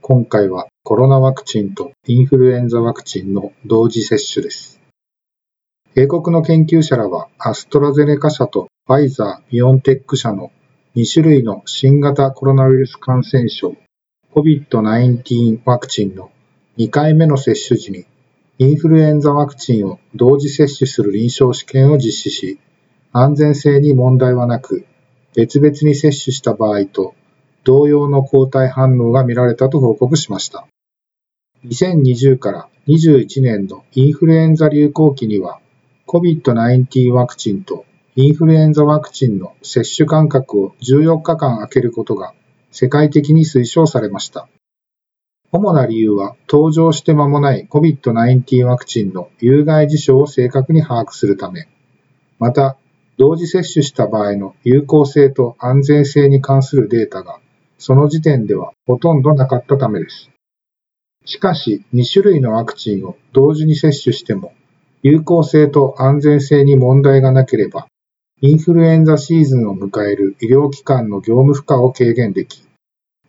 今回はコロナワクチンとインフルエンザワクチンの同時接種です。英国の研究者らはアストラゼネカ社とファイザー、ビオンテック社の2種類の新型コロナウイルス感染症 COVID-19 ワクチンの2回目の接種時にインフルエンザワクチンを同時接種する臨床試験を実施し、安全性に問題はなく、別々に接種した場合と同様の抗体反応が見られたと報告しました。2020から21年のインフルエンザ流行期には COVID-19 ワクチンとインフルエンザワクチンの接種間隔を14日間空けることが世界的に推奨されました。主な理由は登場して間もない COVID-19 ワクチンの有害事象を正確に把握するため、また同時接種した場合の有効性と安全性に関するデータがその時点ではほとんどなかったためです。しかし、2種類のワクチンを同時に接種しても、有効性と安全性に問題がなければ、インフルエンザシーズンを迎える医療機関の業務負荷を軽減でき、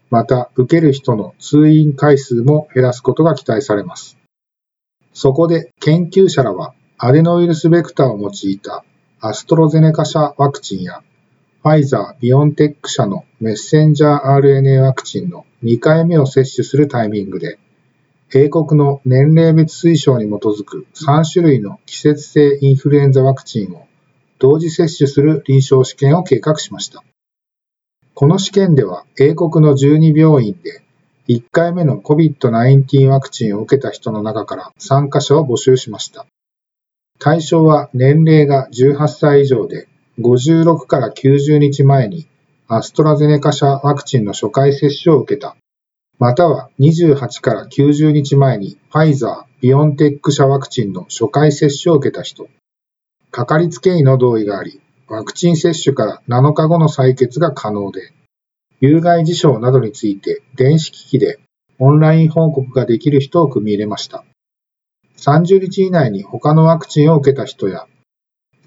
また、受ける人の通院回数も減らすことが期待されます。そこで研究者らは、アデノウイルスベクターを用いたアストロゼネカ社ワクチンやファイザー、ビオンテック社のメッセンジャー RNA ワクチンの2回目を接種するタイミングで、英国の年齢別推奨に基づく3種類の季節性インフルエンザワクチンを同時接種する臨床試験を計画しました。この試験では英国の12病院で1回目の COVID-19 ワクチンを受けた人の中から参加者を募集しました。対象は年齢が18歳以上で56から90日前にアストラゼネカ社ワクチンの初回接種を受けた、または28から90日前にファイザー、ビオンテック社ワクチンの初回接種を受けた人、かかりつけ医の同意があり、ワクチン接種から7日後の採血が可能で、有害事象などについて電子機器でオンライン報告ができる人を組み入れました。30日以内に他のワクチンを受けた人や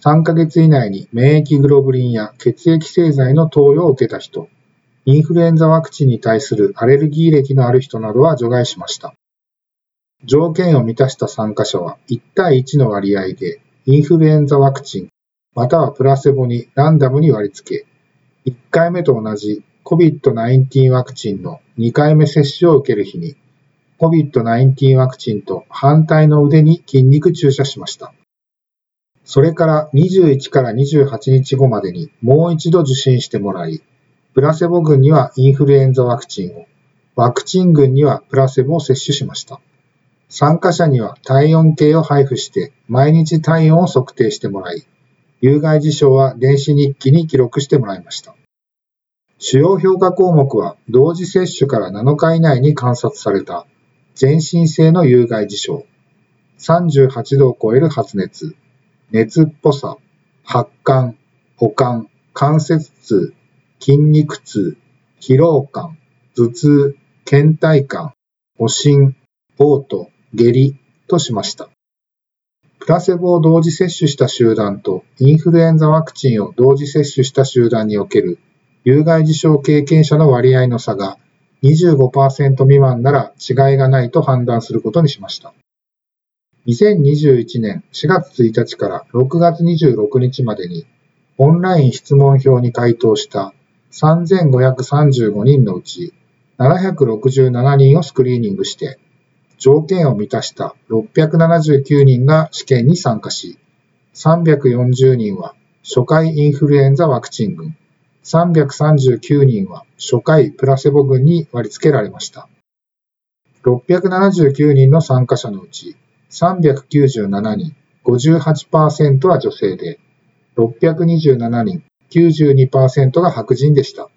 3ヶ月以内に免疫グロブリンや血液製剤の投与を受けた人、インフルエンザワクチンに対するアレルギー歴のある人などは除外しました。条件を満たした参加者は1対1の割合でインフルエンザワクチン、またはプラセボにランダムに割り付け、1回目と同じ COVID-19 ワクチンの2回目接種を受ける日に、COVID-19 ワクチンと反対の腕に筋肉注射しました。それから21から28日後までにもう一度受診してもらい、プラセボ群にはインフルエンザワクチンを、ワクチン群にはプラセボを接種しました。参加者には体温計を配布して毎日体温を測定してもらい、有害事象は電子日記に記録してもらいました。主要評価項目は同時接種から7日以内に観察された全身性の有害事象、38度を超える発熱、熱っぽさ、発汗、保管、関節痛、筋肉痛、疲労感、頭痛、倦怠感、おしん、嘔吐、下痢としました。プラセボを同時接種した集団とインフルエンザワクチンを同時接種した集団における有害事象経験者の割合の差が25%未満なら違いがないと判断することにしました。2021年4月1日から6月26日までにオンライン質問票に回答した3535人のうち767人をスクリーニングして条件を満たした679人が試験に参加し340人は初回インフルエンザワクチン群339人は初回プラセボ群に割り付けられました。679人の参加者のうち397人、58%は女性で、627人、92%が白人でした。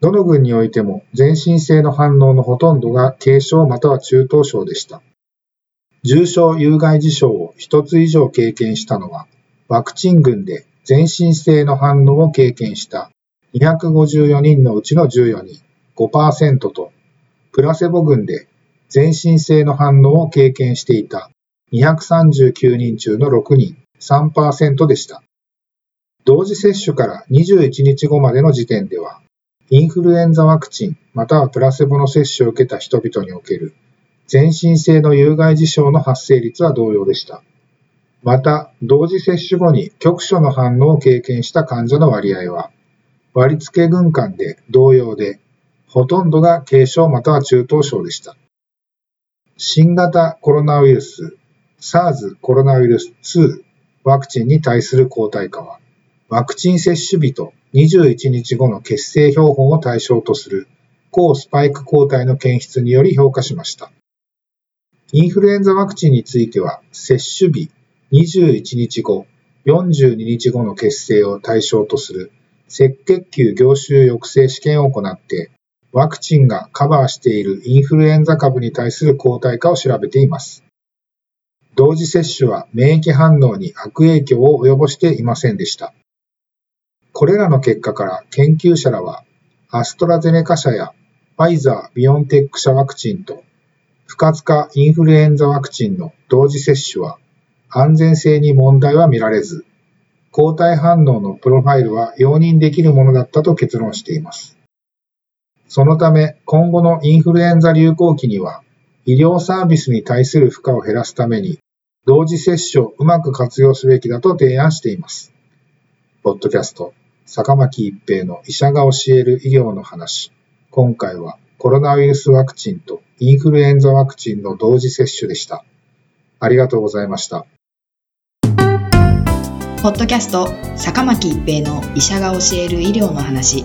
どの群においても全身性の反応のほとんどが軽症または中等症でした。重症有害事象を1つ以上経験したのは、ワクチン群で全身性の反応を経験した254人のうちの14人、5%と、プラセボ群で全身性の反応を経験していた239人中の6人、3%でした。同時接種から21日後までの時点では、インフルエンザワクチンまたはプラセボの接種を受けた人々における全身性の有害事象の発生率は同様でした。また、同時接種後に局所の反応を経験した患者の割合は、割付群間で同様で、ほとんどが軽症または中等症でした。新型コロナウイルス SARS コロナウイルス2ワクチンに対する抗体価は、ワクチン接種日と21日後の血清標本を対象とする抗スパイク抗体の検出により評価しました。インフルエンザワクチンについては、接種日21日後、42日後の血清を対象とする赤血球凝集抑制試験を行って、ワクチンがカバーしているインフルエンザ株に対する抗体価を調べています。同時接種は免疫反応に悪影響を及ぼしていませんでした。これらの結果から研究者らは、アストラゼネカ社やファイザー・ビオンテック社ワクチンと不活化インフルエンザワクチンの同時接種は安全性に問題は見られず、抗体反応のプロファイルは容認できるものだったと結論しています。そのため、今後のインフルエンザ流行期には、医療サービスに対する負荷を減らすために、同時接種をうまく活用すべきだと提案しています。ポッドキャスト、坂巻一平の医者が教える医療の話。今回はコロナウイルスワクチンとインフルエンザワクチンの同時接種でした。ありがとうございました。ポッドキャスト坂巻一平の医者が教える医療の話